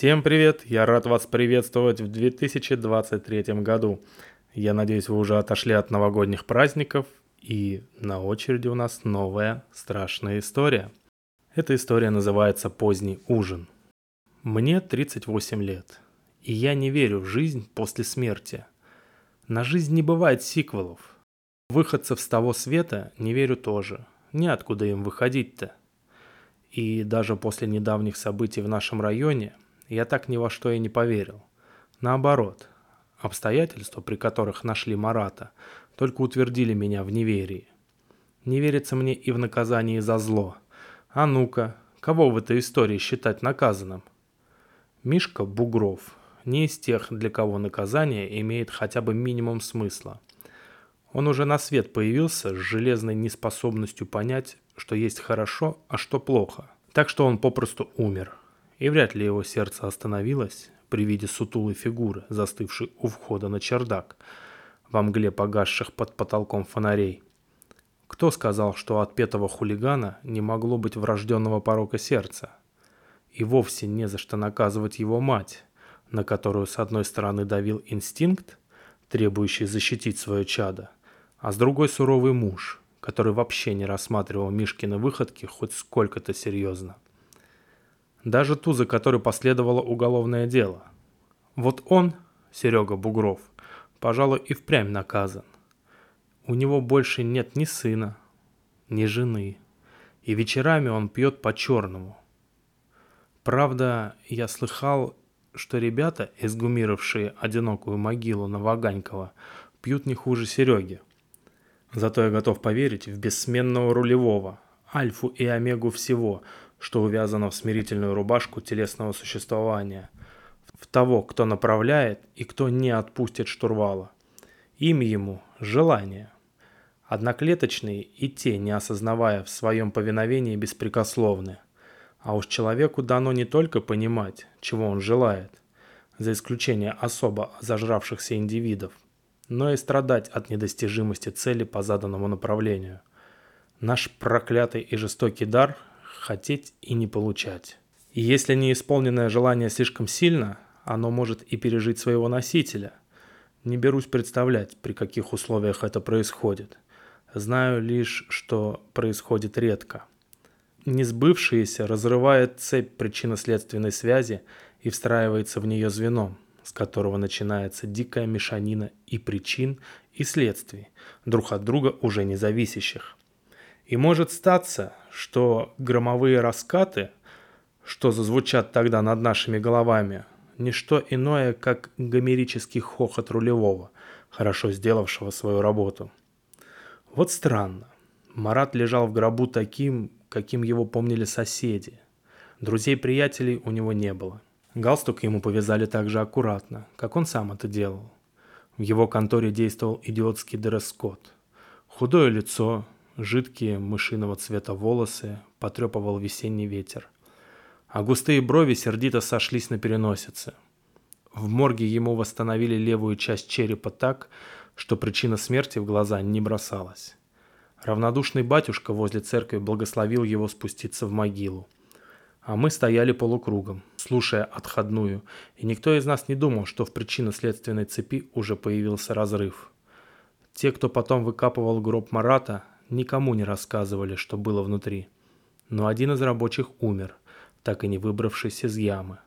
Всем привет! Я рад вас приветствовать в 2023 году. Я надеюсь, вы уже отошли от новогодних праздников, и на очереди у нас новая страшная история. Эта история называется «Поздний ужин». Мне 38 лет, и я не верю в жизнь после смерти. На жизнь не бывает сиквелов. Выходцев с того света не верю тоже. Неоткуда им выходить-то. И даже после недавних событий в нашем районе – я так ни во что и не поверил. Наоборот, обстоятельства, при которых нашли Марата, только утвердили меня в неверии. Не верится мне и в наказании за зло. А ну-ка, кого в этой истории считать наказанным? Мишка Бугров не из тех, для кого наказание имеет хотя бы минимум смысла. Он уже на свет появился с железной неспособностью понять, что есть хорошо, а что плохо. Так что он попросту умер и вряд ли его сердце остановилось при виде сутулой фигуры, застывшей у входа на чердак, во мгле погасших под потолком фонарей. Кто сказал, что от петого хулигана не могло быть врожденного порока сердца? И вовсе не за что наказывать его мать, на которую с одной стороны давил инстинкт, требующий защитить свое чадо, а с другой суровый муж, который вообще не рассматривал Мишкины выходки хоть сколько-то серьезно даже ту, за которой последовало уголовное дело. Вот он, Серега Бугров, пожалуй, и впрямь наказан. У него больше нет ни сына, ни жены, и вечерами он пьет по-черному. Правда, я слыхал, что ребята, изгумировавшие одинокую могилу на Ваганькова, пьют не хуже Сереги. Зато я готов поверить в бессменного рулевого, альфу и омегу всего, что увязано в смирительную рубашку телесного существования, в того, кто направляет и кто не отпустит штурвала. Имя ему – желание. Одноклеточные и те, не осознавая в своем повиновении, беспрекословны. А уж человеку дано не только понимать, чего он желает, за исключением особо зажравшихся индивидов, но и страдать от недостижимости цели по заданному направлению. Наш проклятый и жестокий дар хотеть и не получать. И если неисполненное желание слишком сильно, оно может и пережить своего носителя. Не берусь представлять, при каких условиях это происходит. Знаю лишь, что происходит редко. Несбывшееся разрывает цепь причинно-следственной связи и встраивается в нее звеном, с которого начинается дикая мешанина и причин, и следствий, друг от друга уже не зависящих. И может статься, что громовые раскаты, что зазвучат тогда над нашими головами, не что иное, как гомерический хохот рулевого, хорошо сделавшего свою работу. Вот странно. Марат лежал в гробу таким, каким его помнили соседи. Друзей-приятелей у него не было. Галстук ему повязали так же аккуратно, как он сам это делал. В его конторе действовал идиотский дресс-код. Худое лицо, Жидкие мышиного цвета волосы потрепывал весенний ветер. А густые брови сердито сошлись на переносице. В морге ему восстановили левую часть черепа так, что причина смерти в глаза не бросалась. Равнодушный батюшка возле церкви благословил его спуститься в могилу. А мы стояли полукругом, слушая отходную, и никто из нас не думал, что в причинно-следственной цепи уже появился разрыв. Те, кто потом выкапывал гроб Марата, никому не рассказывали, что было внутри. Но один из рабочих умер, так и не выбравшись из ямы.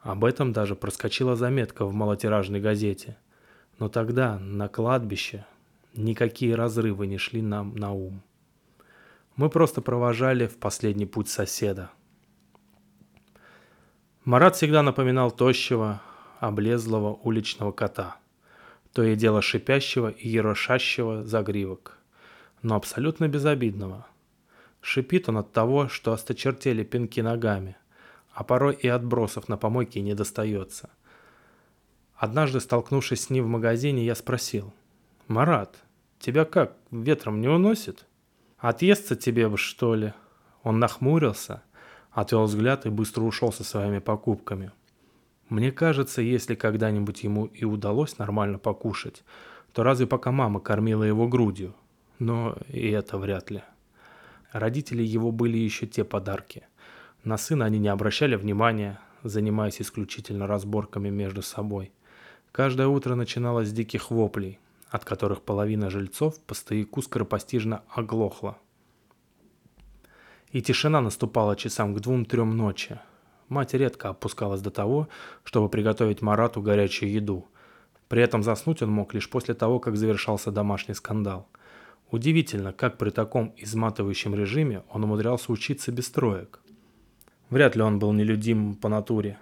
Об этом даже проскочила заметка в малотиражной газете. Но тогда, на кладбище, никакие разрывы не шли нам на ум. Мы просто провожали в последний путь соседа. Марат всегда напоминал тощего, облезлого уличного кота, то и дело шипящего и ерошащего загривок – но абсолютно безобидного. Шипит он от того, что осточертели пинки ногами, а порой и отбросов на помойке не достается. Однажды, столкнувшись с ним в магазине, я спросил. «Марат, тебя как, ветром не уносит? Отъесться тебе бы, что ли?» Он нахмурился, отвел взгляд и быстро ушел со своими покупками. Мне кажется, если когда-нибудь ему и удалось нормально покушать, то разве пока мама кормила его грудью, но и это вряд ли. Родители его были еще те подарки. На сына они не обращали внимания, занимаясь исключительно разборками между собой. Каждое утро начиналось с диких воплей, от которых половина жильцов по стояку скоропостижно оглохла. И тишина наступала часам к двум-трем ночи. Мать редко опускалась до того, чтобы приготовить Марату горячую еду. При этом заснуть он мог лишь после того, как завершался домашний скандал. Удивительно, как при таком изматывающем режиме он умудрялся учиться без троек. Вряд ли он был нелюдим по натуре.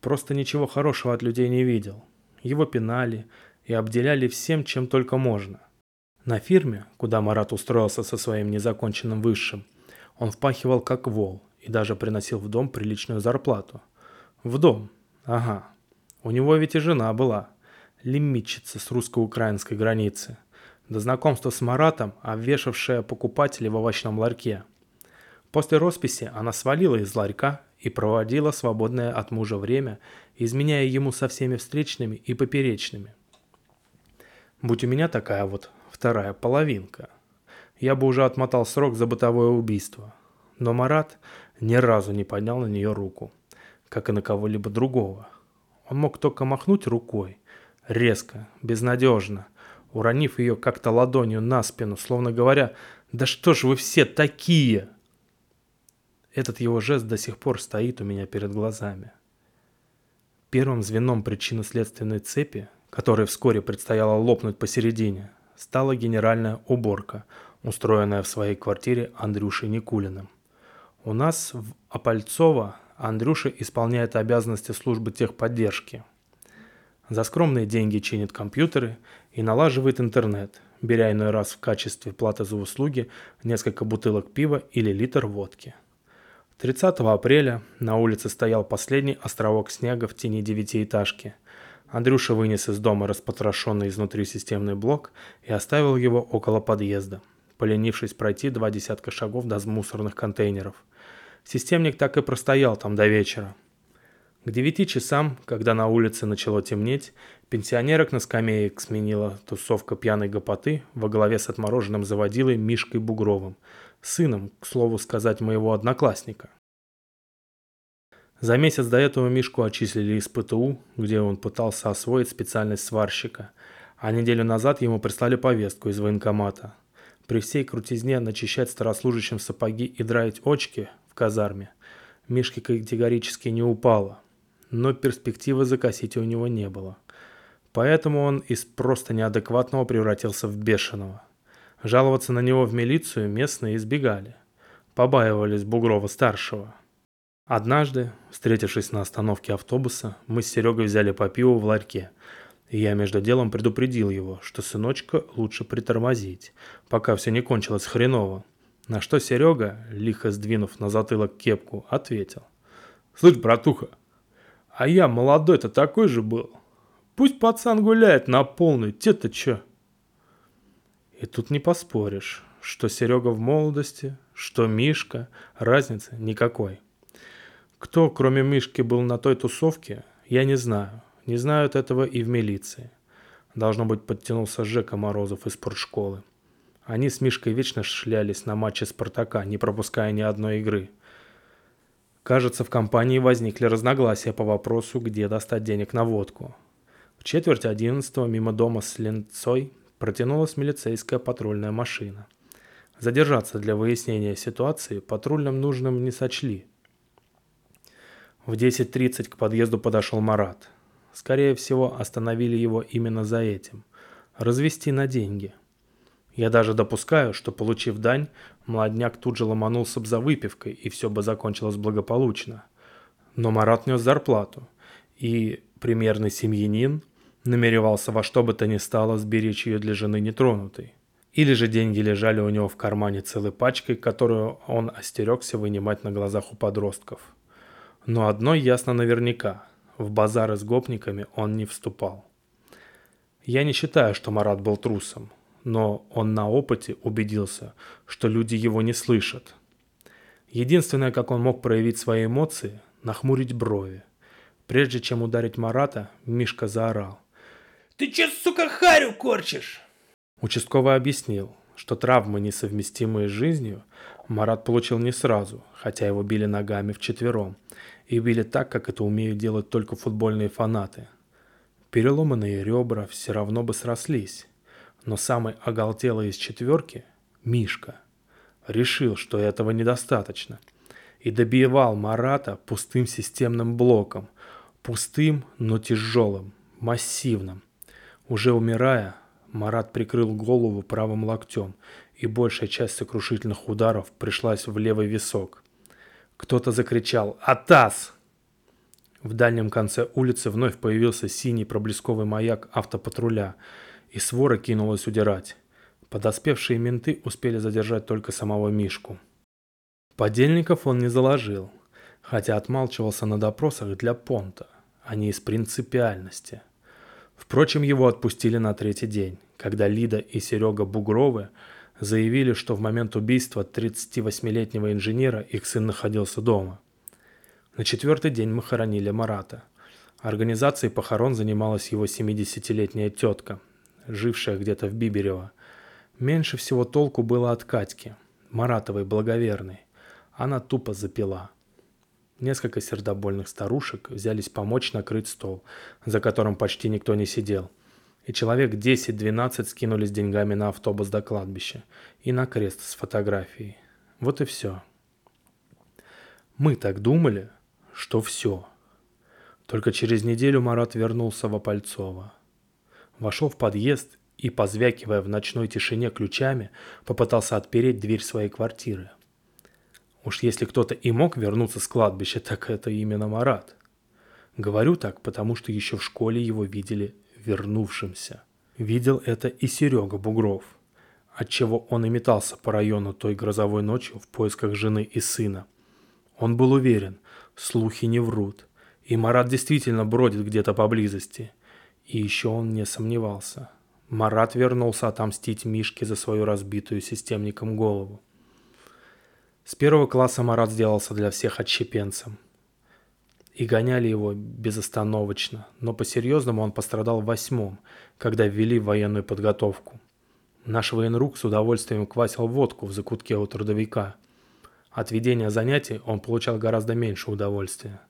Просто ничего хорошего от людей не видел. Его пинали и обделяли всем, чем только можно. На фирме, куда Марат устроился со своим незаконченным высшим, он впахивал как вол и даже приносил в дом приличную зарплату. В дом? Ага. У него ведь и жена была. Лимитчица с русско-украинской границы. До знакомства с Маратом, обвешавшая покупателей в овощном ларьке. После росписи она свалила из ларька и проводила свободное от мужа время, изменяя ему со всеми встречными и поперечными. Будь у меня такая вот вторая половинка – я бы уже отмотал срок за бытовое убийство. Но Марат ни разу не поднял на нее руку, как и на кого-либо другого. Он мог только махнуть рукой, резко, безнадежно, уронив ее как-то ладонью на спину, словно говоря «Да что ж вы все такие!» Этот его жест до сих пор стоит у меня перед глазами. Первым звеном причинно-следственной цепи, которой вскоре предстояло лопнуть посередине, стала генеральная уборка – устроенная в своей квартире Андрюшей Никулиным. У нас в Апальцово Андрюша исполняет обязанности службы техподдержки. За скромные деньги чинит компьютеры и налаживает интернет, беря иной раз в качестве платы за услуги несколько бутылок пива или литр водки. 30 апреля на улице стоял последний островок снега в тени девятиэтажки. Андрюша вынес из дома распотрошенный изнутри системный блок и оставил его около подъезда – поленившись пройти два десятка шагов до мусорных контейнеров. Системник так и простоял там до вечера. К девяти часам, когда на улице начало темнеть, пенсионерок на скамеек сменила тусовка пьяной гопоты во главе с отмороженным заводилой Мишкой Бугровым, сыном, к слову сказать, моего одноклассника. За месяц до этого Мишку отчислили из ПТУ, где он пытался освоить специальность сварщика, а неделю назад ему прислали повестку из военкомата – при всей крутизне начищать старослужащим сапоги и драить очки в казарме Мишке категорически не упало, но перспективы закосить у него не было. Поэтому он из просто неадекватного превратился в бешеного. Жаловаться на него в милицию местные избегали. Побаивались Бугрова-старшего. Однажды, встретившись на остановке автобуса, мы с Серегой взяли по пиву в ларьке – и я между делом предупредил его, что сыночка лучше притормозить, пока все не кончилось хреново. На что Серега, лихо сдвинув на затылок кепку, ответил. «Слышь, братуха, а я молодой-то такой же был. Пусть пацан гуляет на полную, те-то чё?» И тут не поспоришь, что Серега в молодости, что Мишка, разницы никакой. Кто, кроме Мишки, был на той тусовке, я не знаю. Не знают этого и в милиции. Должно быть, подтянулся Жека Морозов из спортшколы. Они с Мишкой вечно шлялись на матче Спартака, не пропуская ни одной игры. Кажется, в компании возникли разногласия по вопросу, где достать денег на водку. В четверть одиннадцатого мимо дома с Ленцой протянулась милицейская патрульная машина. Задержаться для выяснения ситуации патрульным нужным не сочли. В 10.30 к подъезду подошел Марат – Скорее всего, остановили его именно за этим. Развести на деньги. Я даже допускаю, что, получив дань, молодняк тут же ломанулся бы за выпивкой, и все бы закончилось благополучно. Но Марат нес зарплату, и примерный семьянин намеревался во что бы то ни стало сберечь ее для жены нетронутой. Или же деньги лежали у него в кармане целой пачкой, которую он остерегся вынимать на глазах у подростков. Но одно ясно наверняка – в базары с гопниками он не вступал. Я не считаю, что Марат был трусом, но он на опыте убедился, что люди его не слышат. Единственное, как он мог проявить свои эмоции, нахмурить брови. Прежде чем ударить Марата, Мишка заорал. «Ты че, сука, харю корчишь?» Участковый объяснил, что травмы, несовместимые с жизнью, Марат получил не сразу, хотя его били ногами вчетвером. И били так, как это умеют делать только футбольные фанаты. Переломанные ребра все равно бы срослись. Но самый оголтелый из четверки, Мишка, решил, что этого недостаточно. И добивал Марата пустым системным блоком. Пустым, но тяжелым, массивным. Уже умирая, Марат прикрыл голову правым локтем, и большая часть сокрушительных ударов пришлась в левый висок. Кто-то закричал «Атас!». В дальнем конце улицы вновь появился синий проблесковый маяк автопатруля, и свора кинулась удирать. Подоспевшие менты успели задержать только самого Мишку. Подельников он не заложил, хотя отмалчивался на допросах для понта, а не из принципиальности. Впрочем, его отпустили на третий день, когда Лида и Серега Бугровы заявили, что в момент убийства 38-летнего инженера их сын находился дома. На четвертый день мы хоронили Марата. Организацией похорон занималась его 70-летняя тетка, жившая где-то в Биберево. Меньше всего толку было от Катьки, Маратовой благоверной. Она тупо запила. Несколько сердобольных старушек взялись помочь накрыть стол, за которым почти никто не сидел – и человек 10-12 скинулись деньгами на автобус до кладбища и на крест с фотографией. Вот и все. Мы так думали, что все. Только через неделю Марат вернулся в Опальцово. Вошел в подъезд и, позвякивая в ночной тишине ключами, попытался отпереть дверь своей квартиры. Уж если кто-то и мог вернуться с кладбища, так это именно Марат. Говорю так, потому что еще в школе его видели вернувшимся. Видел это и Серега Бугров, отчего он и метался по району той грозовой ночью в поисках жены и сына. Он был уверен, слухи не врут, и Марат действительно бродит где-то поблизости. И еще он не сомневался. Марат вернулся отомстить Мишке за свою разбитую системником голову. С первого класса Марат сделался для всех отщепенцем и гоняли его безостановочно, но по-серьезному он пострадал в восьмом, когда ввели военную подготовку. Наш военрук с удовольствием квасил водку в закутке у трудовика. От ведения занятий он получал гораздо меньше удовольствия.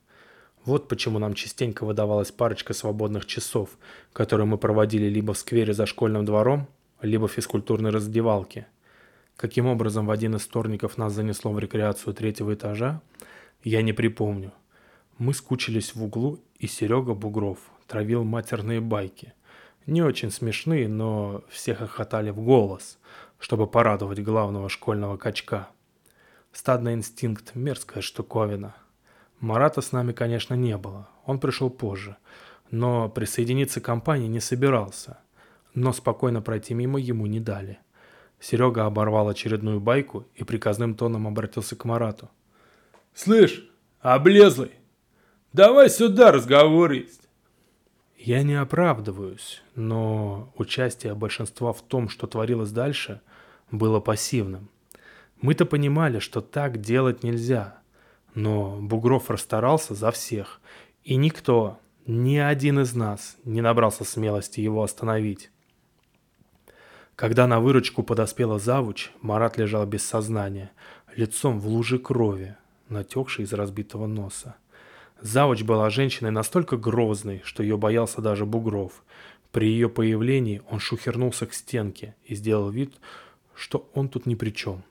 Вот почему нам частенько выдавалась парочка свободных часов, которые мы проводили либо в сквере за школьным двором, либо в физкультурной раздевалке. Каким образом в один из вторников нас занесло в рекреацию третьего этажа, я не припомню – мы скучились в углу, и Серега Бугров травил матерные байки. Не очень смешные, но все хохотали в голос, чтобы порадовать главного школьного качка. Стадный инстинкт – мерзкая штуковина. Марата с нами, конечно, не было, он пришел позже, но присоединиться к компании не собирался. Но спокойно пройти мимо ему не дали. Серега оборвал очередную байку и приказным тоном обратился к Марату. «Слышь, облезлый, Давай сюда, разговор есть. Я не оправдываюсь, но участие большинства в том, что творилось дальше, было пассивным. Мы-то понимали, что так делать нельзя, но Бугров расстарался за всех, и никто, ни один из нас не набрался смелости его остановить. Когда на выручку подоспела завуч, Марат лежал без сознания, лицом в луже крови, натекшей из разбитого носа. Завуч была женщиной настолько грозной, что ее боялся даже Бугров. При ее появлении он шухернулся к стенке и сделал вид, что он тут ни при чем.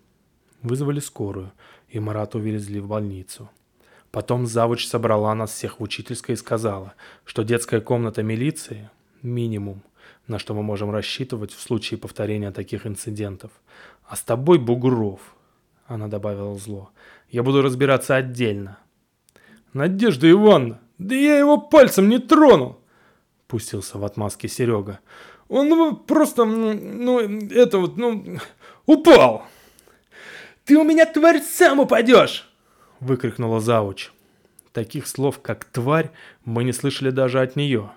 Вызвали скорую, и Марата увезли в больницу. Потом завуч собрала нас всех в учительской и сказала, что детская комната милиции – минимум, на что мы можем рассчитывать в случае повторения таких инцидентов. А с тобой, Бугров, она добавила зло, я буду разбираться отдельно. Надежда Ивановна, да я его пальцем не тронул!» Пустился в отмазке Серега. «Он просто, ну, это вот, ну, упал!» «Ты у меня, тварь, сам упадешь!» Выкрикнула завуч. Таких слов, как «тварь», мы не слышали даже от нее.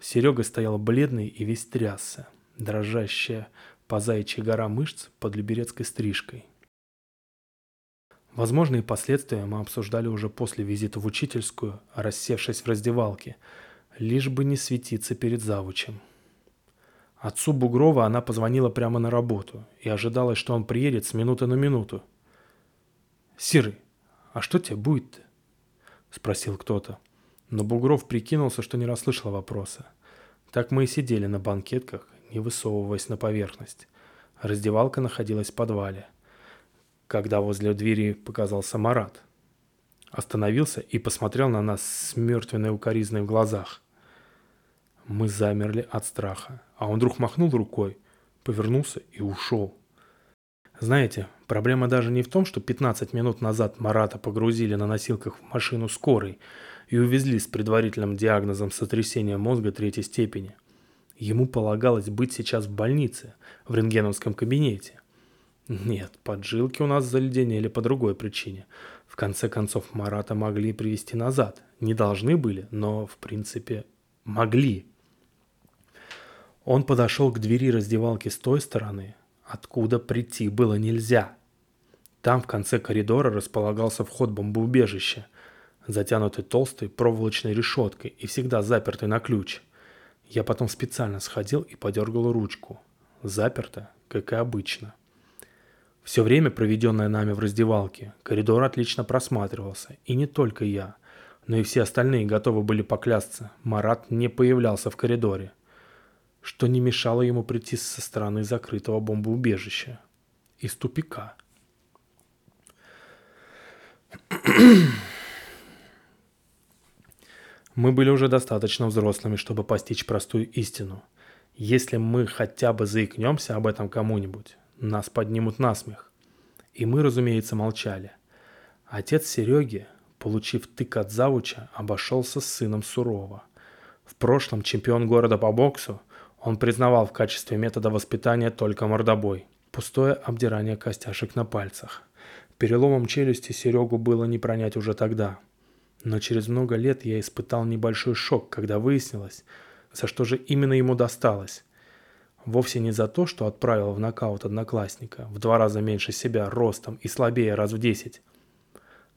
Серега стоял бледный и весь трясся, дрожащая по заячьей гора мышц под люберецкой стрижкой. Возможные последствия мы обсуждали уже после визита в учительскую, рассевшись в раздевалке, лишь бы не светиться перед завучем. Отцу Бугрова она позвонила прямо на работу и ожидалось, что он приедет с минуты на минуту. «Серый, а что тебе будет-то?» — спросил кто-то. Но Бугров прикинулся, что не расслышал вопроса. Так мы и сидели на банкетках, не высовываясь на поверхность. Раздевалка находилась в подвале. Когда возле двери показался Марат. Остановился и посмотрел на нас с мертвенной укоризной в глазах. Мы замерли от страха, а он вдруг махнул рукой, повернулся и ушел. Знаете, проблема даже не в том, что 15 минут назад Марата погрузили на носилках в машину скорой и увезли с предварительным диагнозом сотрясения мозга третьей степени. Ему полагалось быть сейчас в больнице, в рентгеновском кабинете. Нет, поджилки у нас заледенели по другой причине. В конце концов, Марата могли привести назад. Не должны были, но, в принципе, могли. Он подошел к двери раздевалки с той стороны, откуда прийти было нельзя. Там в конце коридора располагался вход бомбоубежища, затянутый толстой проволочной решеткой и всегда запертый на ключ. Я потом специально сходил и подергал ручку. Заперто, как и обычно. Все время, проведенное нами в раздевалке, коридор отлично просматривался, и не только я, но и все остальные готовы были поклясться, Марат не появлялся в коридоре что не мешало ему прийти со стороны закрытого бомбоубежища. Из тупика. Мы были уже достаточно взрослыми, чтобы постичь простую истину. Если мы хотя бы заикнемся об этом кому-нибудь, нас поднимут на смех. И мы, разумеется, молчали. Отец Сереги, получив тык от завуча, обошелся с сыном сурово. В прошлом чемпион города по боксу, он признавал в качестве метода воспитания только мордобой, пустое обдирание костяшек на пальцах. Переломом челюсти Серегу было не пронять уже тогда. Но через много лет я испытал небольшой шок, когда выяснилось, за что же именно ему досталось. Вовсе не за то, что отправил в нокаут одноклассника, в два раза меньше себя, ростом и слабее раз в десять,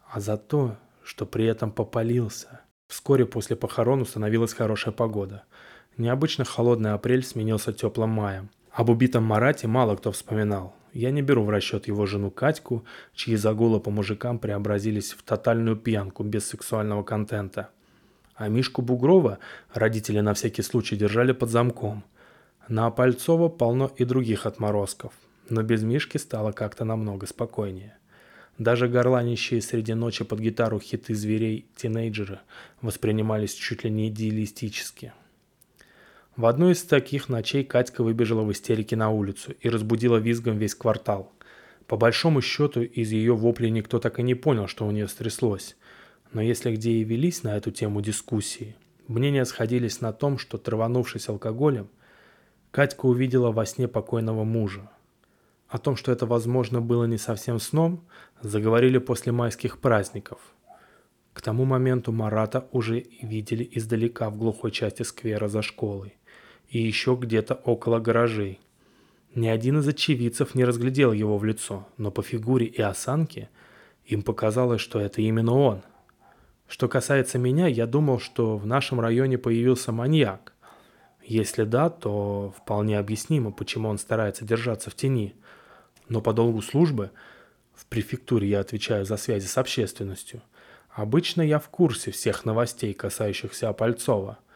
а за то, что при этом попалился. Вскоре после похорон установилась хорошая погода – Необычно холодный апрель сменился теплым маем. Об убитом Марате мало кто вспоминал. Я не беру в расчет его жену Катьку, чьи загулы по мужикам преобразились в тотальную пьянку без сексуального контента. А Мишку Бугрова родители на всякий случай держали под замком. На Опальцова полно и других отморозков, но без Мишки стало как-то намного спокойнее. Даже горланищие среди ночи под гитару хиты зверей тинейджеры воспринимались чуть ли не идеалистически – в одну из таких ночей Катька выбежала в истерике на улицу и разбудила визгом весь квартал. По большому счету, из ее воплей никто так и не понял, что у нее стряслось. Но если где и велись на эту тему дискуссии, мнения сходились на том, что, траванувшись алкоголем, Катька увидела во сне покойного мужа. О том, что это, возможно, было не совсем сном, заговорили после майских праздников. К тому моменту Марата уже видели издалека в глухой части сквера за школой и еще где-то около гаражей. Ни один из очевидцев не разглядел его в лицо, но по фигуре и осанке им показалось, что это именно он. Что касается меня, я думал, что в нашем районе появился маньяк. Если да, то вполне объяснимо, почему он старается держаться в тени. Но по долгу службы, в префектуре я отвечаю за связи с общественностью, обычно я в курсе всех новостей, касающихся Опальцова –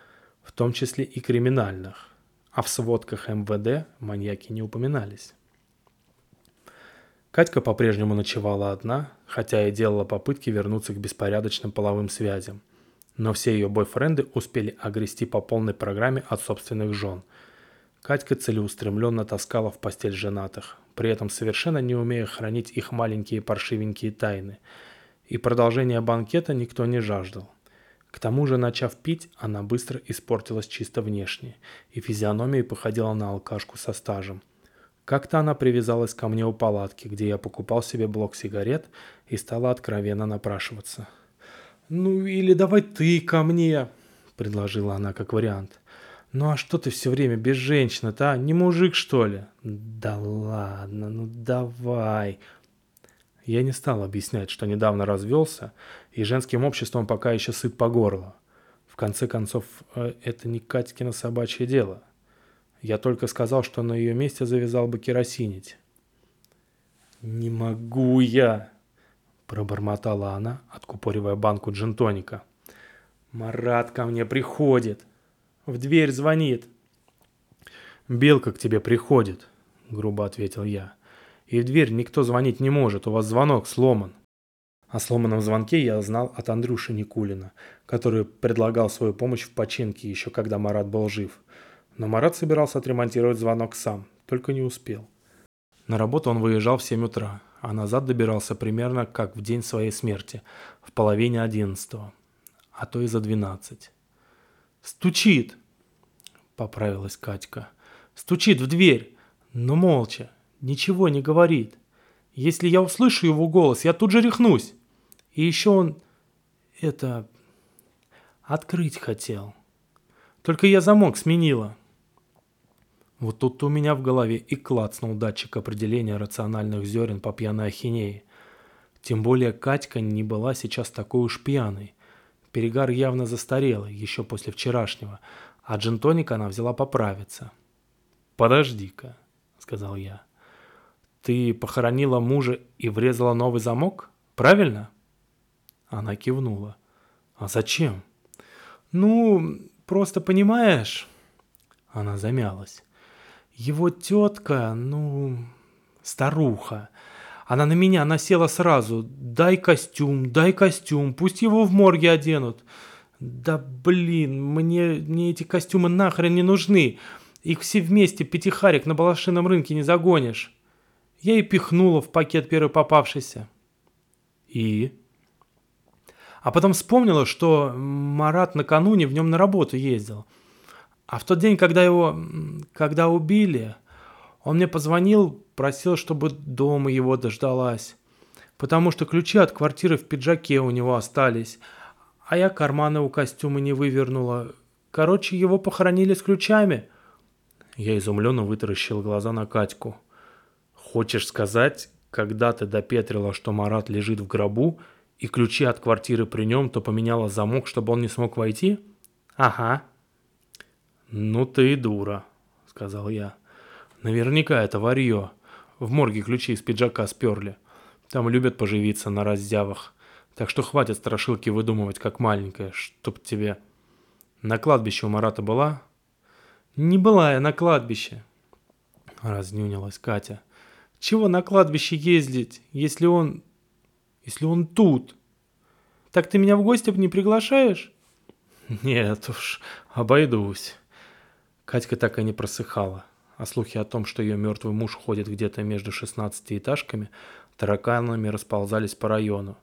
в том числе и криминальных, а в сводках МВД маньяки не упоминались. Катька по-прежнему ночевала одна, хотя и делала попытки вернуться к беспорядочным половым связям. Но все ее бойфренды успели огрести по полной программе от собственных жен. Катька целеустремленно таскала в постель женатых, при этом совершенно не умея хранить их маленькие паршивенькие тайны. И продолжения банкета никто не жаждал. К тому же, начав пить, она быстро испортилась чисто внешне, и физиономия походила на алкашку со стажем. Как-то она привязалась ко мне у палатки, где я покупал себе блок сигарет и стала откровенно напрашиваться. «Ну или давай ты ко мне», — предложила она как вариант. «Ну а что ты все время без женщины-то, а? Не мужик, что ли?» «Да ладно, ну давай», я не стал объяснять, что недавно развелся, и женским обществом пока еще сыт по горло. В конце концов, э, это не Катькино собачье дело. Я только сказал, что на ее месте завязал бы керосинить. «Не могу я!» – пробормотала она, откупоривая банку джинтоника. «Марат ко мне приходит. В дверь звонит». «Белка к тебе приходит», – грубо ответил я. «И в дверь никто звонить не может, у вас звонок сломан». О сломанном звонке я знал от Андрюши Никулина, который предлагал свою помощь в починке еще когда Марат был жив. Но Марат собирался отремонтировать звонок сам, только не успел. На работу он выезжал в 7 утра, а назад добирался примерно как в день своей смерти, в половине одиннадцатого, а то и за двенадцать. «Стучит!» — поправилась Катька. «Стучит в дверь, но молча, ничего не говорит. Если я услышу его голос, я тут же рехнусь. И еще он... это... открыть хотел. Только я замок сменила. Вот тут у меня в голове и клацнул датчик определения рациональных зерен по пьяной ахинеи. Тем более Катька не была сейчас такой уж пьяной. Перегар явно застарелый, еще после вчерашнего, а джинтоник она взяла поправиться. «Подожди-ка», — сказал я. «Ты похоронила мужа и врезала новый замок? Правильно?» Она кивнула. «А зачем?» «Ну, просто понимаешь...» Она замялась. «Его тетка, ну, старуха. Она на меня насела сразу. Дай костюм, дай костюм, пусть его в морге оденут. Да блин, мне, мне эти костюмы нахрен не нужны. Их все вместе пятихарик на балашином рынке не загонишь. Я и пихнула в пакет первый попавшийся. И? А потом вспомнила, что Марат накануне в нем на работу ездил. А в тот день, когда его... когда убили, он мне позвонил, просил, чтобы дома его дождалась. Потому что ключи от квартиры в пиджаке у него остались. А я карманы у костюма не вывернула. Короче, его похоронили с ключами. Я изумленно вытаращил глаза на Катьку. Хочешь сказать, когда ты допетрила, что Марат лежит в гробу, и ключи от квартиры при нем, то поменяла замок, чтобы он не смог войти? Ага. Ну ты и дура, сказал я. Наверняка это варье. В морге ключи из пиджака сперли. Там любят поживиться на раздявах. Так что хватит страшилки выдумывать, как маленькая, чтоб тебе... На кладбище у Марата была? Не была я на кладбище. Разнюнилась Катя. Чего на кладбище ездить, если он если он тут? Так ты меня в гости не приглашаешь? Нет уж, обойдусь. Катька так и не просыхала, а слухи о том, что ее мертвый муж ходит где-то между шестнадцатиэтажками, тараканами расползались по району.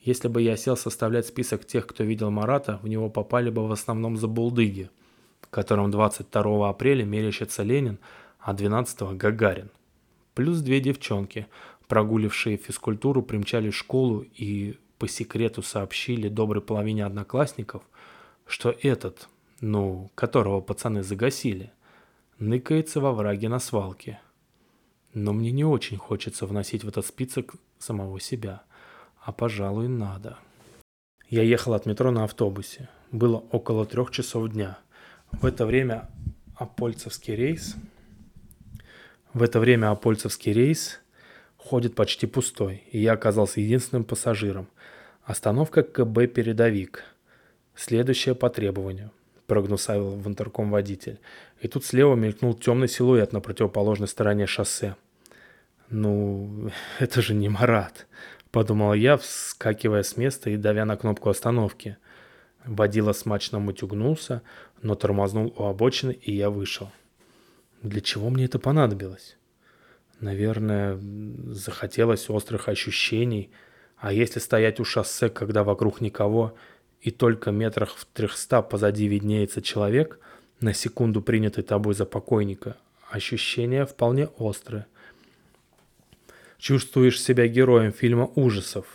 Если бы я сел составлять список тех, кто видел Марата, в него попали бы в основном забулдыги, которым 22 апреля мерещится Ленин, а 12 Гагарин. Плюс две девчонки – прогулившие физкультуру, примчались в школу и по секрету сообщили доброй половине одноклассников, что этот, ну, которого пацаны загасили, ныкается во враге на свалке. Но мне не очень хочется вносить в этот список самого себя, а, пожалуй, надо. Я ехал от метро на автобусе. Было около трех часов дня. В это время Апольцевский рейс... В это время Апольцевский рейс ходит почти пустой, и я оказался единственным пассажиром. Остановка КБ «Передовик». Следующее по требованию, прогнусавил в интерком водитель. И тут слева мелькнул темный силуэт на противоположной стороне шоссе. «Ну, это же не Марат», — подумал я, вскакивая с места и давя на кнопку остановки. Водила смачно мутюгнулся, но тормознул у обочины, и я вышел. Для чего мне это понадобилось? Наверное, захотелось острых ощущений. А если стоять у шоссе, когда вокруг никого, и только метрах в трехста позади виднеется человек, на секунду принятый тобой за покойника, ощущения вполне острые. Чувствуешь себя героем фильма ужасов.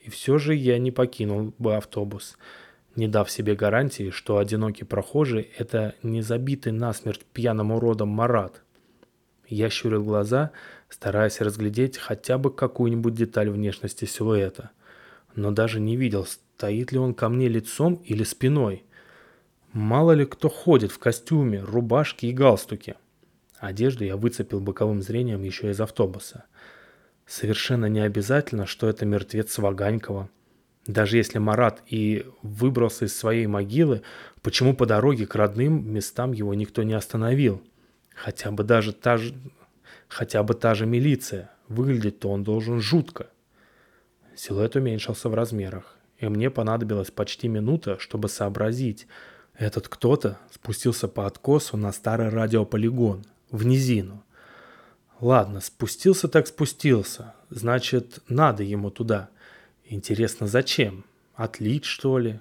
И все же я не покинул бы автобус, не дав себе гарантии, что одинокий прохожий – это не забитый насмерть пьяным уродом Марат – я щурил глаза, стараясь разглядеть хотя бы какую-нибудь деталь внешности силуэта. Но даже не видел, стоит ли он ко мне лицом или спиной. Мало ли кто ходит в костюме, рубашке и галстуке. Одежду я выцепил боковым зрением еще из автобуса. Совершенно не обязательно, что это мертвец Ваганькова. Даже если Марат и выбрался из своей могилы, почему по дороге к родным местам его никто не остановил? Хотя бы даже та же, хотя бы та же милиция. Выглядеть-то он должен жутко. Силуэт уменьшился в размерах, и мне понадобилось почти минута, чтобы сообразить. Этот кто-то спустился по откосу на старый радиополигон, в низину. Ладно, спустился так спустился. Значит, надо ему туда. Интересно, зачем? Отлить, что ли?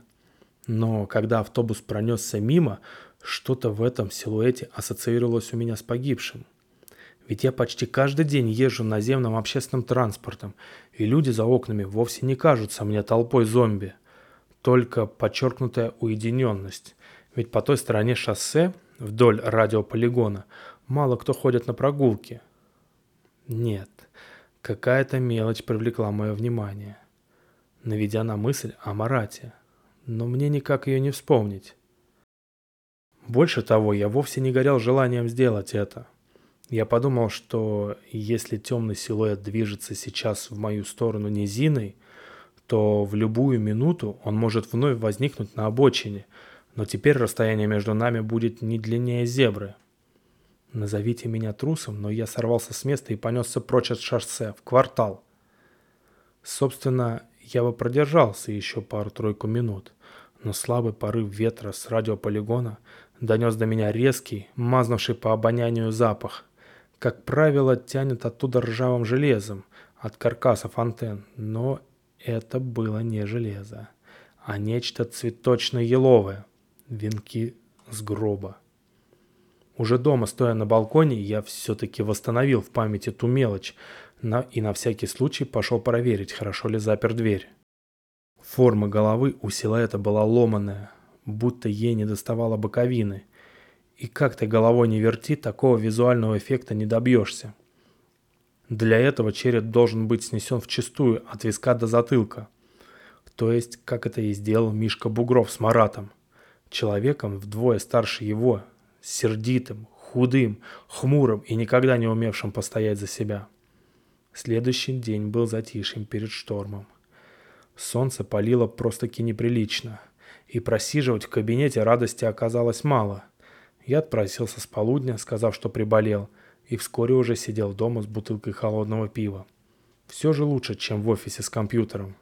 Но когда автобус пронесся мимо, что-то в этом силуэте ассоциировалось у меня с погибшим. Ведь я почти каждый день езжу наземным общественным транспортом, и люди за окнами вовсе не кажутся мне толпой зомби. Только подчеркнутая уединенность. Ведь по той стороне шоссе, вдоль радиополигона, мало кто ходит на прогулки – нет, какая-то мелочь привлекла мое внимание, наведя на мысль о Марате, но мне никак ее не вспомнить. Больше того, я вовсе не горел желанием сделать это. Я подумал, что если темный силуэт движется сейчас в мою сторону низиной, то в любую минуту он может вновь возникнуть на обочине, но теперь расстояние между нами будет не длиннее зебры – Назовите меня трусом, но я сорвался с места и понесся прочь от шоссе, в квартал. Собственно, я бы продержался еще пару-тройку минут, но слабый порыв ветра с радиополигона донес до меня резкий, мазнувший по обонянию запах. Как правило, тянет оттуда ржавым железом от каркасов антенн, но это было не железо, а нечто цветочно-еловое, венки с гроба. Уже дома, стоя на балконе, я все-таки восстановил в памяти ту мелочь на, и на всякий случай пошел проверить, хорошо ли запер дверь. Форма головы у силуэта была ломаная, будто ей не доставало боковины. И как ты головой не верти, такого визуального эффекта не добьешься. Для этого череп должен быть снесен в чистую от виска до затылка. То есть, как это и сделал Мишка Бугров с Маратом. Человеком вдвое старше его, сердитым, худым, хмурым и никогда не умевшим постоять за себя. Следующий день был затишьем перед штормом. Солнце палило просто-таки неприлично, и просиживать в кабинете радости оказалось мало. Я отпросился с полудня, сказав, что приболел, и вскоре уже сидел дома с бутылкой холодного пива. Все же лучше, чем в офисе с компьютером.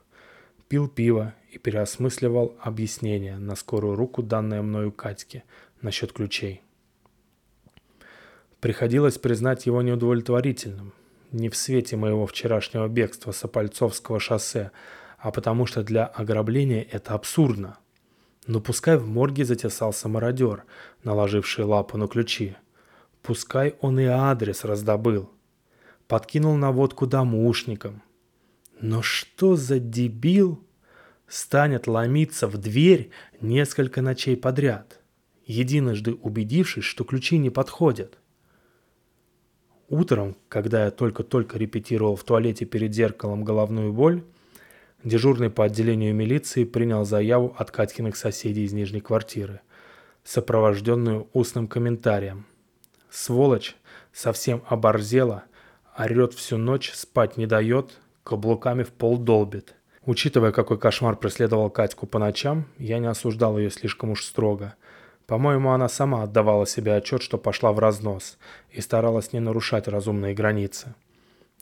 Пил пиво и переосмысливал объяснение на скорую руку, данное мною Катьке, насчет ключей. Приходилось признать его неудовлетворительным. Не в свете моего вчерашнего бегства с Опальцовского шоссе, а потому что для ограбления это абсурдно. Но пускай в морге затесался мародер, наложивший лапу на ключи. Пускай он и адрес раздобыл. Подкинул наводку домушникам. Но что за дебил станет ломиться в дверь несколько ночей подряд, единожды убедившись, что ключи не подходят? Утром, когда я только-только репетировал в туалете перед зеркалом головную боль, дежурный по отделению милиции принял заяву от Катькиных соседей из нижней квартиры, сопровожденную устным комментарием. Сволочь совсем оборзела, орет всю ночь, спать не дает, каблуками в пол долбит. Учитывая, какой кошмар преследовал Катьку по ночам, я не осуждал ее слишком уж строго – по-моему, она сама отдавала себе отчет, что пошла в разнос, и старалась не нарушать разумные границы.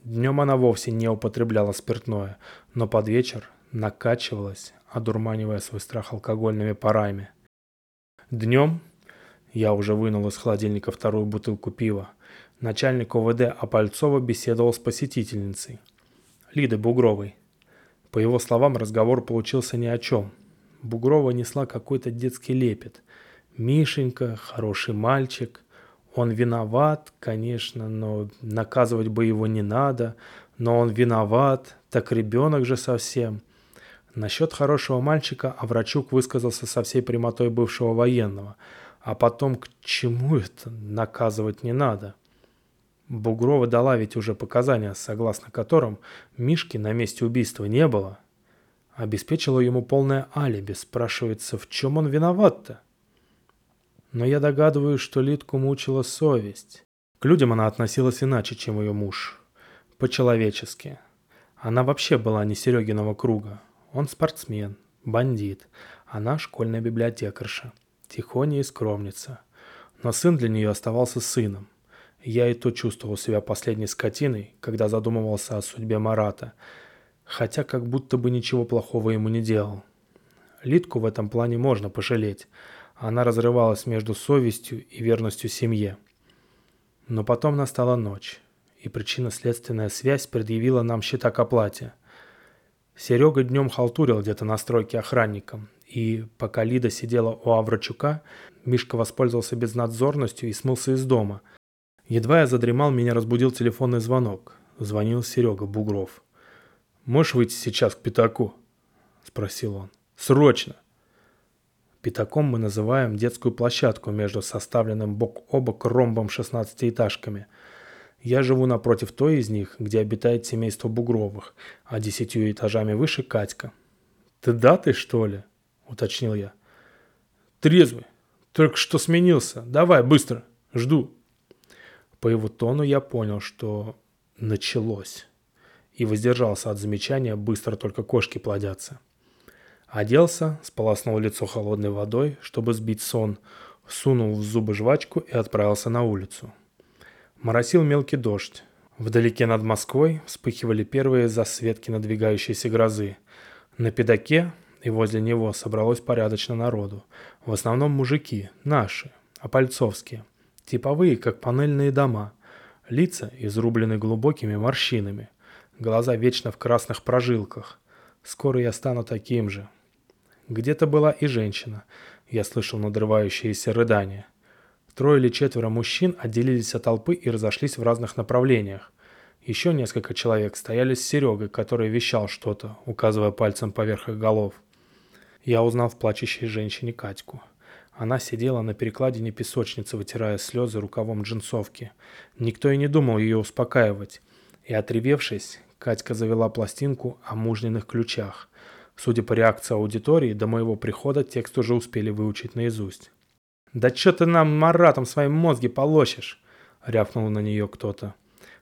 Днем она вовсе не употребляла спиртное, но под вечер накачивалась, одурманивая свой страх алкогольными парами. Днем я уже вынул из холодильника вторую бутылку пива. Начальник ОВД Апальцова беседовал с посетительницей, Лидой Бугровой. По его словам, разговор получился ни о чем. Бугрова несла какой-то детский лепет – Мишенька, хороший мальчик, он виноват, конечно, но наказывать бы его не надо, но он виноват, так ребенок же совсем. Насчет хорошего мальчика Аврачук высказался со всей прямотой бывшего военного, а потом к чему это наказывать не надо. Бугрова дала ведь уже показания, согласно которым Мишки на месте убийства не было. Обеспечила ему полное алиби, спрашивается, в чем он виноват-то? Но я догадываюсь, что Литку мучила совесть. К людям она относилась иначе, чем ее муж. По-человечески. Она вообще была не Серегиного круга. Он спортсмен, бандит. Она школьная библиотекарша. Тихоня и скромница. Но сын для нее оставался сыном. Я и то чувствовал себя последней скотиной, когда задумывался о судьбе Марата, хотя как будто бы ничего плохого ему не делал. Литку в этом плане можно пожалеть. Она разрывалась между совестью и верностью семье. Но потом настала ночь, и причинно-следственная связь предъявила нам счета к оплате. Серега днем халтурил где-то на стройке охранником, и пока Лида сидела у Аврачука, Мишка воспользовался безнадзорностью и смылся из дома – Едва я задремал, меня разбудил телефонный звонок. Звонил Серега Бугров. «Можешь выйти сейчас к пятаку?» – спросил он. «Срочно!» Пятаком мы называем детскую площадку между составленным бок о бок ромбом 16-этажками. Я живу напротив той из них, где обитает семейство Бугровых, а десятью этажами выше Катька. «Ты да ты, что ли?» – уточнил я. «Трезвый. Только что сменился. Давай, быстро. Жду». По его тону я понял, что началось. И воздержался от замечания, быстро только кошки плодятся. Оделся, сполоснул лицо холодной водой, чтобы сбить сон, сунул в зубы жвачку и отправился на улицу. Моросил мелкий дождь. Вдалеке над Москвой вспыхивали первые засветки надвигающейся грозы. На педаке и возле него собралось порядочно народу. В основном мужики, наши, опальцовские – Типовые, как панельные дома. Лица изрублены глубокими морщинами. Глаза вечно в красных прожилках. Скоро я стану таким же. Где-то была и женщина. Я слышал надрывающиеся рыдания. Трое или четверо мужчин отделились от толпы и разошлись в разных направлениях. Еще несколько человек стояли с Серегой, который вещал что-то, указывая пальцем поверх их голов. Я узнал в плачущей женщине Катьку. Она сидела на перекладине песочницы, вытирая слезы рукавом джинсовки. Никто и не думал ее успокаивать. И отревевшись, Катька завела пластинку о мужниных ключах. Судя по реакции аудитории, до моего прихода текст уже успели выучить наизусть. «Да чё ты нам маратом своим мозги полощешь?» — рявкнул на нее кто-то.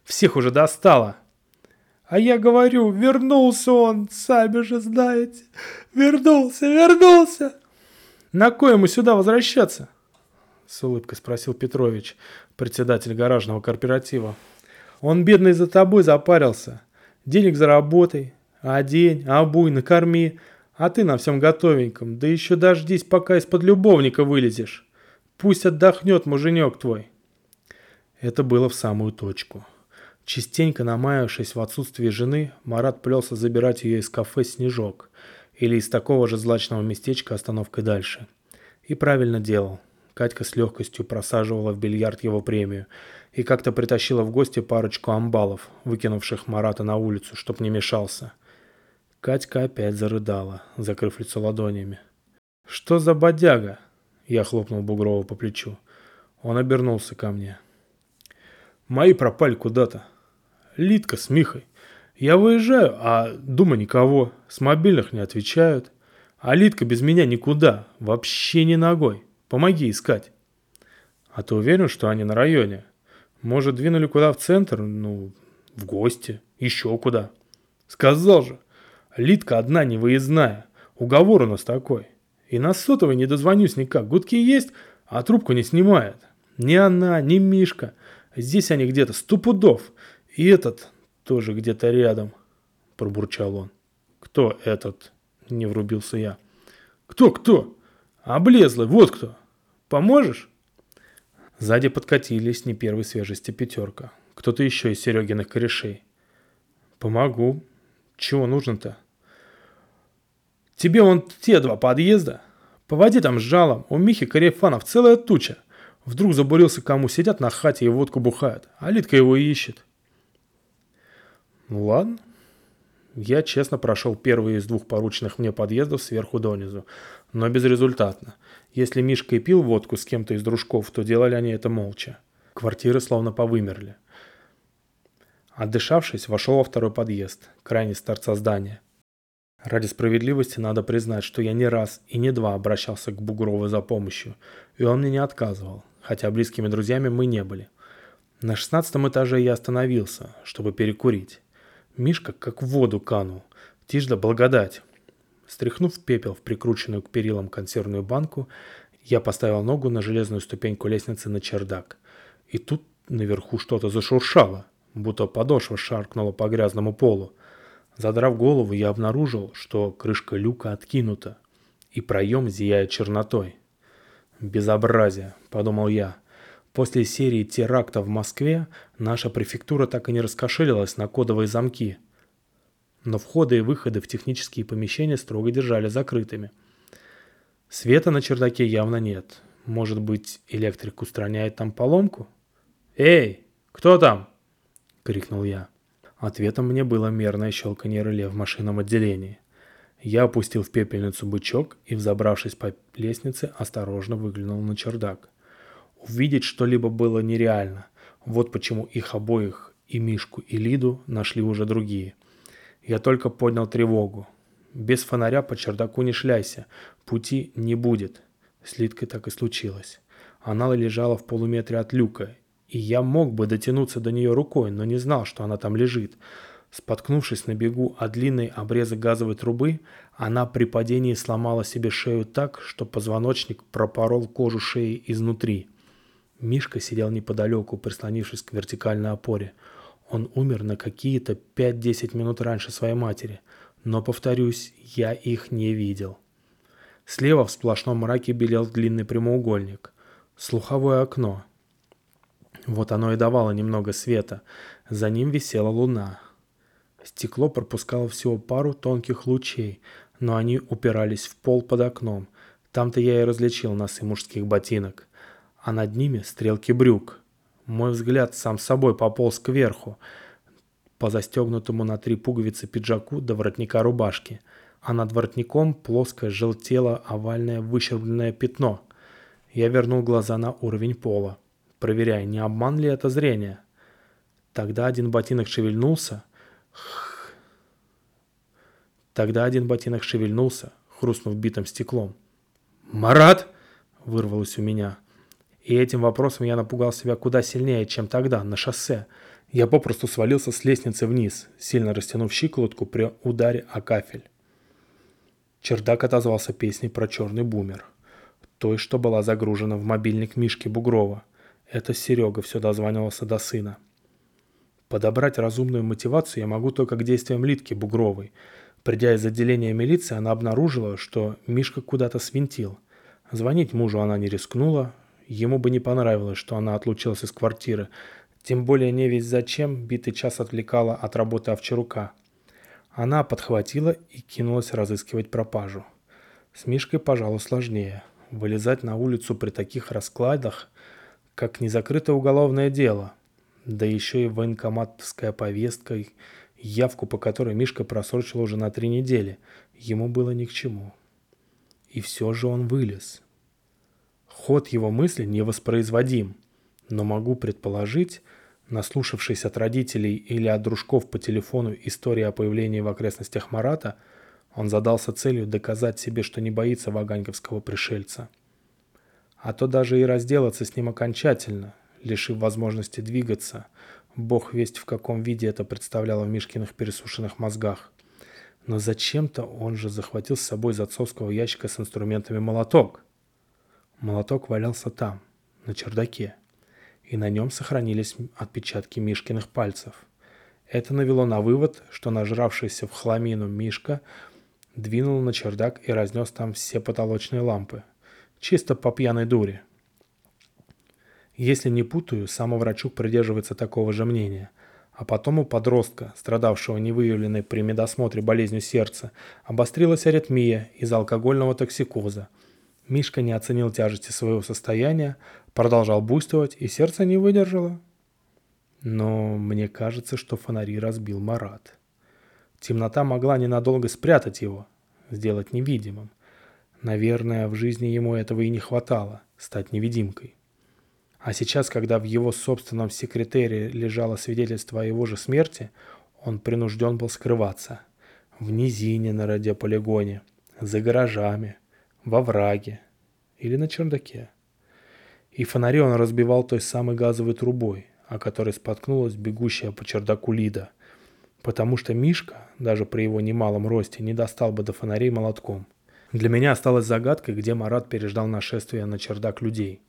«Всех уже достало!» «А я говорю, вернулся он, сами же знаете! Вернулся, вернулся!» На кое ему сюда возвращаться? С улыбкой спросил Петрович, председатель гаражного кооператива. Он, бедный, за тобой запарился. Денег заработай, одень, обуй, накорми, а ты на всем готовеньком, да еще дождись, пока из-под любовника вылезешь. Пусть отдохнет муженек твой. Это было в самую точку. Частенько намаявшись в отсутствии жены, Марат плелся забирать ее из кафе «Снежок», или из такого же злачного местечка остановкой дальше. И правильно делал. Катька с легкостью просаживала в бильярд его премию и как-то притащила в гости парочку амбалов, выкинувших Марата на улицу, чтоб не мешался. Катька опять зарыдала, закрыв лицо ладонями. «Что за бодяга?» Я хлопнул Бугрова по плечу. Он обернулся ко мне. «Мои пропали куда-то. Литка с Михой. Я выезжаю, а дома никого. С мобильных не отвечают. А Литка без меня никуда. Вообще ни ногой. Помоги искать. А ты уверен, что они на районе? Может, двинули куда в центр? Ну, в гости. Еще куда. Сказал же. Литка одна невыездная. Уговор у нас такой. И на сотовой не дозвонюсь никак. Гудки есть, а трубку не снимает. Ни она, ни Мишка. Здесь они где-то сто пудов. И этот, тоже где-то рядом», – пробурчал он. «Кто этот?» – не врубился я. «Кто, кто? Облезлый, вот кто. Поможешь?» Сзади подкатились не первой свежести пятерка. Кто-то еще из Серегиных корешей. «Помогу. Чего нужно-то?» «Тебе вон те два подъезда. Поводи там с жалом. У Михи Карифанов целая туча. Вдруг забурился кому, сидят на хате и водку бухают. А Литка его ищет. Ну ладно. Я честно прошел первый из двух порученных мне подъездов сверху донизу, но безрезультатно. Если Мишка и пил водку с кем-то из дружков, то делали они это молча. Квартиры словно повымерли. Отдышавшись, вошел во второй подъезд, крайний с торца здания. Ради справедливости надо признать, что я не раз и не два обращался к Бугрову за помощью, и он мне не отказывал, хотя близкими друзьями мы не были. На шестнадцатом этаже я остановился, чтобы перекурить. Мишка как в воду канул. Тишь да благодать. Стряхнув пепел в прикрученную к перилам консервную банку, я поставил ногу на железную ступеньку лестницы на чердак. И тут наверху что-то зашуршало, будто подошва шаркнула по грязному полу. Задрав голову, я обнаружил, что крышка люка откинута, и проем зияет чернотой. «Безобразие», — подумал я. После серии терактов в Москве наша префектура так и не раскошелилась на кодовые замки. Но входы и выходы в технические помещения строго держали закрытыми. Света на чердаке явно нет. Может быть, электрик устраняет там поломку? «Эй, кто там?» — крикнул я. Ответом мне было мерное щелканье реле в машинном отделении. Я опустил в пепельницу бычок и, взобравшись по лестнице, осторожно выглянул на чердак. Увидеть что-либо было нереально. Вот почему их обоих, и Мишку, и Лиду, нашли уже другие. Я только поднял тревогу. Без фонаря по чердаку не шляйся, пути не будет. С Лидкой так и случилось. Она лежала в полуметре от люка, и я мог бы дотянуться до нее рукой, но не знал, что она там лежит. Споткнувшись на бегу о длинный обрезок газовой трубы, она при падении сломала себе шею так, что позвоночник пропорол кожу шеи изнутри. Мишка сидел неподалеку, прислонившись к вертикальной опоре. Он умер на какие-то 5-10 минут раньше своей матери, но, повторюсь, я их не видел. Слева в сплошном мраке белел длинный прямоугольник. Слуховое окно. Вот оно и давало немного света. За ним висела луна. Стекло пропускало всего пару тонких лучей, но они упирались в пол под окном. Там-то я и различил носы мужских ботинок. А над ними стрелки брюк. Мой взгляд сам собой пополз кверху, по застегнутому на три пуговицы пиджаку до воротника рубашки, а над воротником плоское желтело овальное выщербленное пятно. Я вернул глаза на уровень пола проверяя, не обман ли это зрение. Тогда один ботинок шевельнулся. Тогда один ботинок шевельнулся, хрустнув битым стеклом. «Марат!» – вырвалось у меня. И этим вопросом я напугал себя куда сильнее, чем тогда, на шоссе. Я попросту свалился с лестницы вниз, сильно растянув щиколотку при ударе о кафель. Чердак отозвался песней про черный бумер. Той, что была загружена в мобильник Мишки Бугрова – это Серега все дозванивался до сына. Подобрать разумную мотивацию я могу только к действиям Литки Бугровой. Придя из отделения милиции, она обнаружила, что Мишка куда-то свинтил. Звонить мужу она не рискнула. Ему бы не понравилось, что она отлучилась из квартиры. Тем более не ведь зачем битый час отвлекала от работы Овчарука. Она подхватила и кинулась разыскивать пропажу. С Мишкой, пожалуй, сложнее. Вылезать на улицу при таких раскладах – как незакрытое уголовное дело. Да еще и военкоматская повестка, явку по которой Мишка просрочил уже на три недели. Ему было ни к чему. И все же он вылез. Ход его мысли невоспроизводим, но могу предположить, наслушавшись от родителей или от дружков по телефону истории о появлении в окрестностях Марата, он задался целью доказать себе, что не боится ваганьковского пришельца – а то даже и разделаться с ним окончательно, лишив возможности двигаться. Бог весть в каком виде это представляло в Мишкиных пересушенных мозгах. Но зачем-то он же захватил с собой из отцовского ящика с инструментами молоток. Молоток валялся там, на чердаке, и на нем сохранились отпечатки Мишкиных пальцев. Это навело на вывод, что нажравшийся в хламину Мишка двинул на чердак и разнес там все потолочные лампы – Чисто по пьяной дуре. Если не путаю, самоврачук придерживается такого же мнения. А потом у подростка, страдавшего невыявленной при медосмотре болезнью сердца, обострилась аритмия из-за алкогольного токсикоза. Мишка не оценил тяжести своего состояния, продолжал буйствовать, и сердце не выдержало. Но мне кажется, что фонари разбил Марат. Темнота могла ненадолго спрятать его, сделать невидимым. Наверное, в жизни ему этого и не хватало – стать невидимкой. А сейчас, когда в его собственном секретаре лежало свидетельство о его же смерти, он принужден был скрываться. В низине на радиополигоне, за гаражами, во враге или на чердаке. И фонари он разбивал той самой газовой трубой, о которой споткнулась бегущая по чердаку Лида. Потому что Мишка, даже при его немалом росте, не достал бы до фонарей молотком. Для меня осталась загадкой, где Марат переждал нашествие на чердак людей.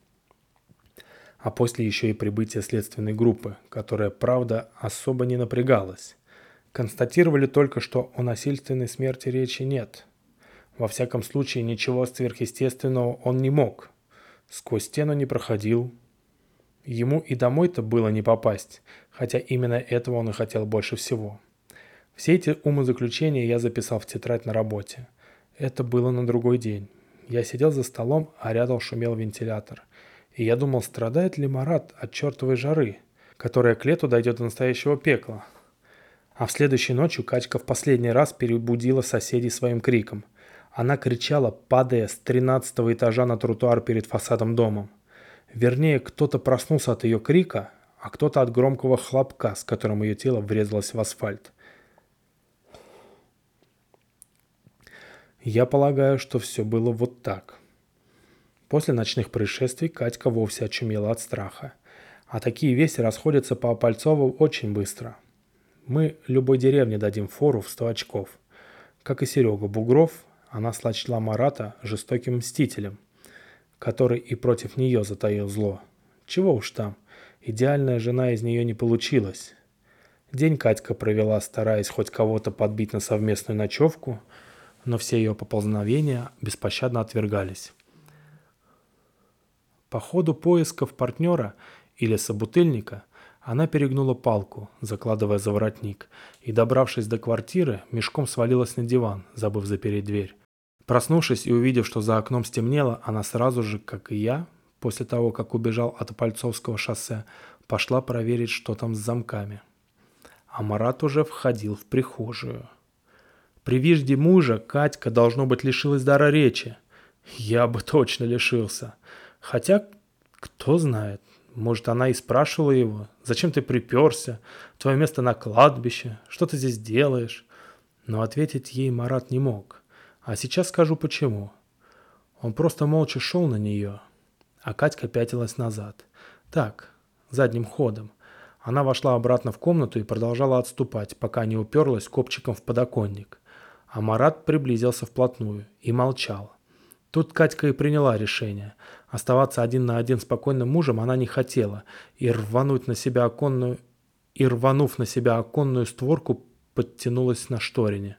А после еще и прибытие следственной группы, которая, правда, особо не напрягалась. Констатировали только, что о насильственной смерти речи нет. Во всяком случае, ничего сверхъестественного он не мог. Сквозь стену не проходил. Ему и домой-то было не попасть, хотя именно этого он и хотел больше всего. Все эти умозаключения я записал в тетрадь на работе – это было на другой день. Я сидел за столом, а рядом шумел вентилятор. И я думал, страдает ли Марат от чертовой жары, которая к лету дойдет до настоящего пекла. А в следующей ночью Катька в последний раз перебудила соседей своим криком. Она кричала, падая с тринадцатого этажа на тротуар перед фасадом дома. Вернее, кто-то проснулся от ее крика, а кто-то от громкого хлопка, с которым ее тело врезалось в асфальт. Я полагаю, что все было вот так. После ночных происшествий Катька вовсе очумела от страха. А такие вести расходятся по Опальцову очень быстро. Мы любой деревне дадим фору в 100 очков. Как и Серега Бугров, она слочла Марата жестоким мстителем, который и против нее затаил зло. Чего уж там, идеальная жена из нее не получилась. День Катька провела, стараясь хоть кого-то подбить на совместную ночевку – но все ее поползновения беспощадно отвергались. По ходу поисков партнера или собутыльника она перегнула палку, закладывая за воротник, и, добравшись до квартиры, мешком свалилась на диван, забыв запереть дверь. Проснувшись и увидев, что за окном стемнело, она сразу же, как и я, после того, как убежал от Пальцовского шоссе, пошла проверить, что там с замками. А Марат уже входил в прихожую. При виде мужа Катька, должно быть, лишилась дара речи. Я бы точно лишился. Хотя, кто знает, может, она и спрашивала его, зачем ты приперся, твое место на кладбище, что ты здесь делаешь? Но ответить ей Марат не мог. А сейчас скажу почему. Он просто молча шел на нее, а Катька пятилась назад. Так, задним ходом. Она вошла обратно в комнату и продолжала отступать, пока не уперлась копчиком в подоконник. А Марат приблизился вплотную и молчал. Тут Катька и приняла решение. Оставаться один на один с покойным мужем она не хотела, и рвануть на себя оконную и рванув на себя оконную створку, подтянулась на шторине.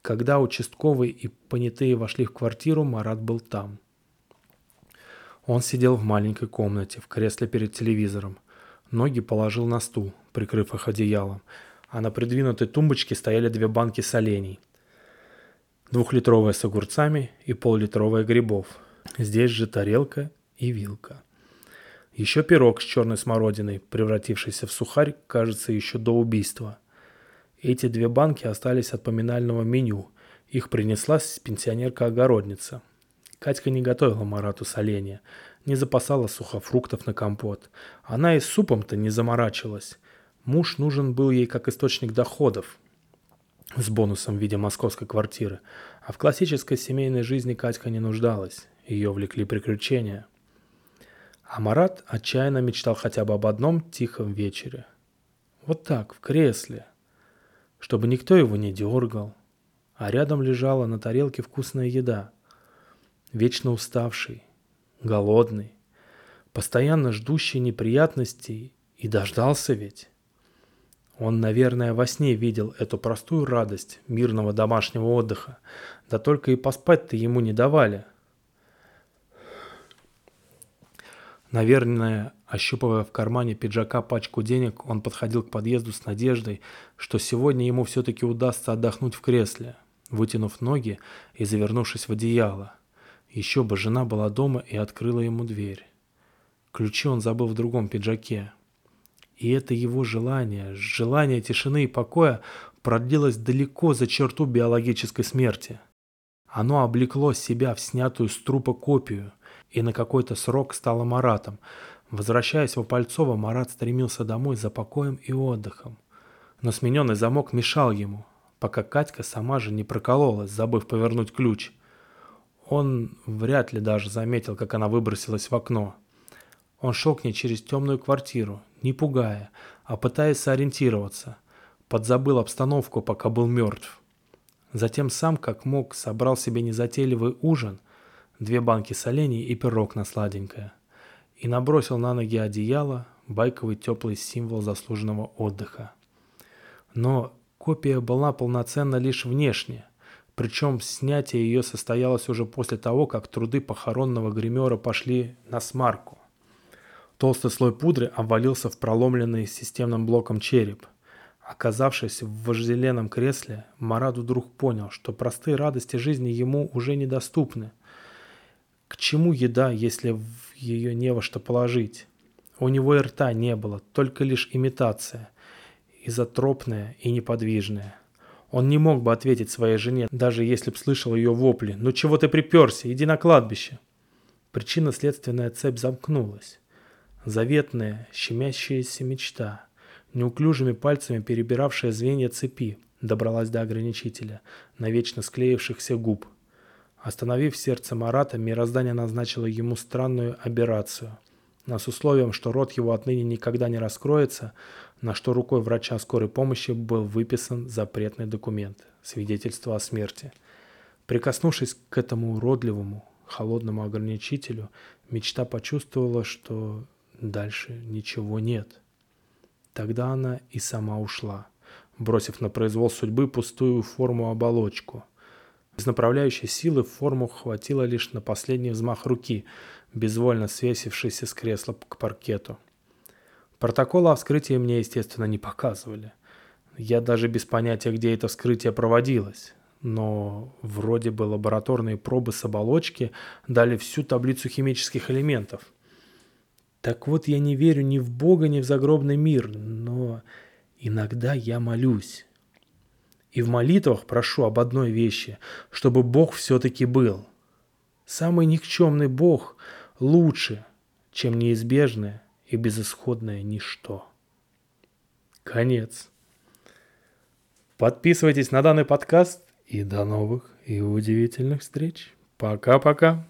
Когда участковый и понятые вошли в квартиру, Марат был там. Он сидел в маленькой комнате, в кресле перед телевизором. Ноги положил на стул, прикрыв их одеялом, а на придвинутой тумбочке стояли две банки солений. Двухлитровая с огурцами и поллитровая грибов. Здесь же тарелка и вилка. Еще пирог с черной смородиной, превратившийся в сухарь, кажется, еще до убийства. Эти две банки остались от поминального меню. Их принесла пенсионерка-огородница. Катька не готовила Марату соленья, не запасала сухофруктов на компот. Она и с супом-то не заморачивалась. Муж нужен был ей как источник доходов с бонусом в виде московской квартиры, а в классической семейной жизни Катька не нуждалась, ее влекли приключения. А Марат отчаянно мечтал хотя бы об одном тихом вечере. Вот так, в кресле, чтобы никто его не дергал, а рядом лежала на тарелке вкусная еда. Вечно уставший, голодный, постоянно ждущий неприятностей и дождался ведь. Он, наверное, во сне видел эту простую радость мирного домашнего отдыха. Да только и поспать-то ему не давали. Наверное, ощупывая в кармане пиджака пачку денег, он подходил к подъезду с надеждой, что сегодня ему все-таки удастся отдохнуть в кресле, вытянув ноги и завернувшись в одеяло. Еще бы жена была дома и открыла ему дверь. Ключи он забыл в другом пиджаке. И это его желание, желание тишины и покоя продлилось далеко за черту биологической смерти. Оно облекло себя в снятую с трупа копию и на какой-то срок стало Маратом. Возвращаясь в Опальцово, Марат стремился домой за покоем и отдыхом. Но смененный замок мешал ему, пока Катька сама же не прокололась, забыв повернуть ключ. Он вряд ли даже заметил, как она выбросилась в окно. Он шел к ней через темную квартиру, не пугая, а пытаясь сориентироваться. Подзабыл обстановку, пока был мертв. Затем сам, как мог, собрал себе незатейливый ужин, две банки солений и пирог на сладенькое. И набросил на ноги одеяло, байковый теплый символ заслуженного отдыха. Но копия была полноценна лишь внешне, причем снятие ее состоялось уже после того, как труды похоронного гримера пошли на смарку. Толстый слой пудры обвалился в проломленный системным блоком череп. Оказавшись в вожделенном кресле, Марат вдруг понял, что простые радости жизни ему уже недоступны. К чему еда, если в ее не во что положить? У него и рта не было, только лишь имитация, изотропная и неподвижная. Он не мог бы ответить своей жене, даже если б слышал ее вопли. «Ну чего ты приперся? Иди на кладбище!» Причинно-следственная цепь замкнулась. Заветная, щемящаяся мечта, неуклюжими пальцами перебиравшая звенья цепи, добралась до ограничителя, навечно склеившихся губ. Остановив сердце Марата, мироздание назначило ему странную аберрацию. Но с условием, что рот его отныне никогда не раскроется, на что рукой врача скорой помощи был выписан запретный документ – свидетельство о смерти. Прикоснувшись к этому уродливому, холодному ограничителю, мечта почувствовала, что Дальше ничего нет. Тогда она и сама ушла, бросив на произвол судьбы пустую форму-оболочку. Из направляющей силы форму хватило лишь на последний взмах руки, безвольно свесившейся с кресла к паркету. Протокола о вскрытии мне, естественно, не показывали. Я даже без понятия, где это вскрытие проводилось. Но вроде бы лабораторные пробы с оболочки дали всю таблицу химических элементов – так вот, я не верю ни в Бога, ни в загробный мир, но иногда я молюсь. И в молитвах прошу об одной вещи, чтобы Бог все-таки был. Самый никчемный Бог лучше, чем неизбежное и безысходное ничто. Конец. Подписывайтесь на данный подкаст и до новых и удивительных встреч. Пока-пока.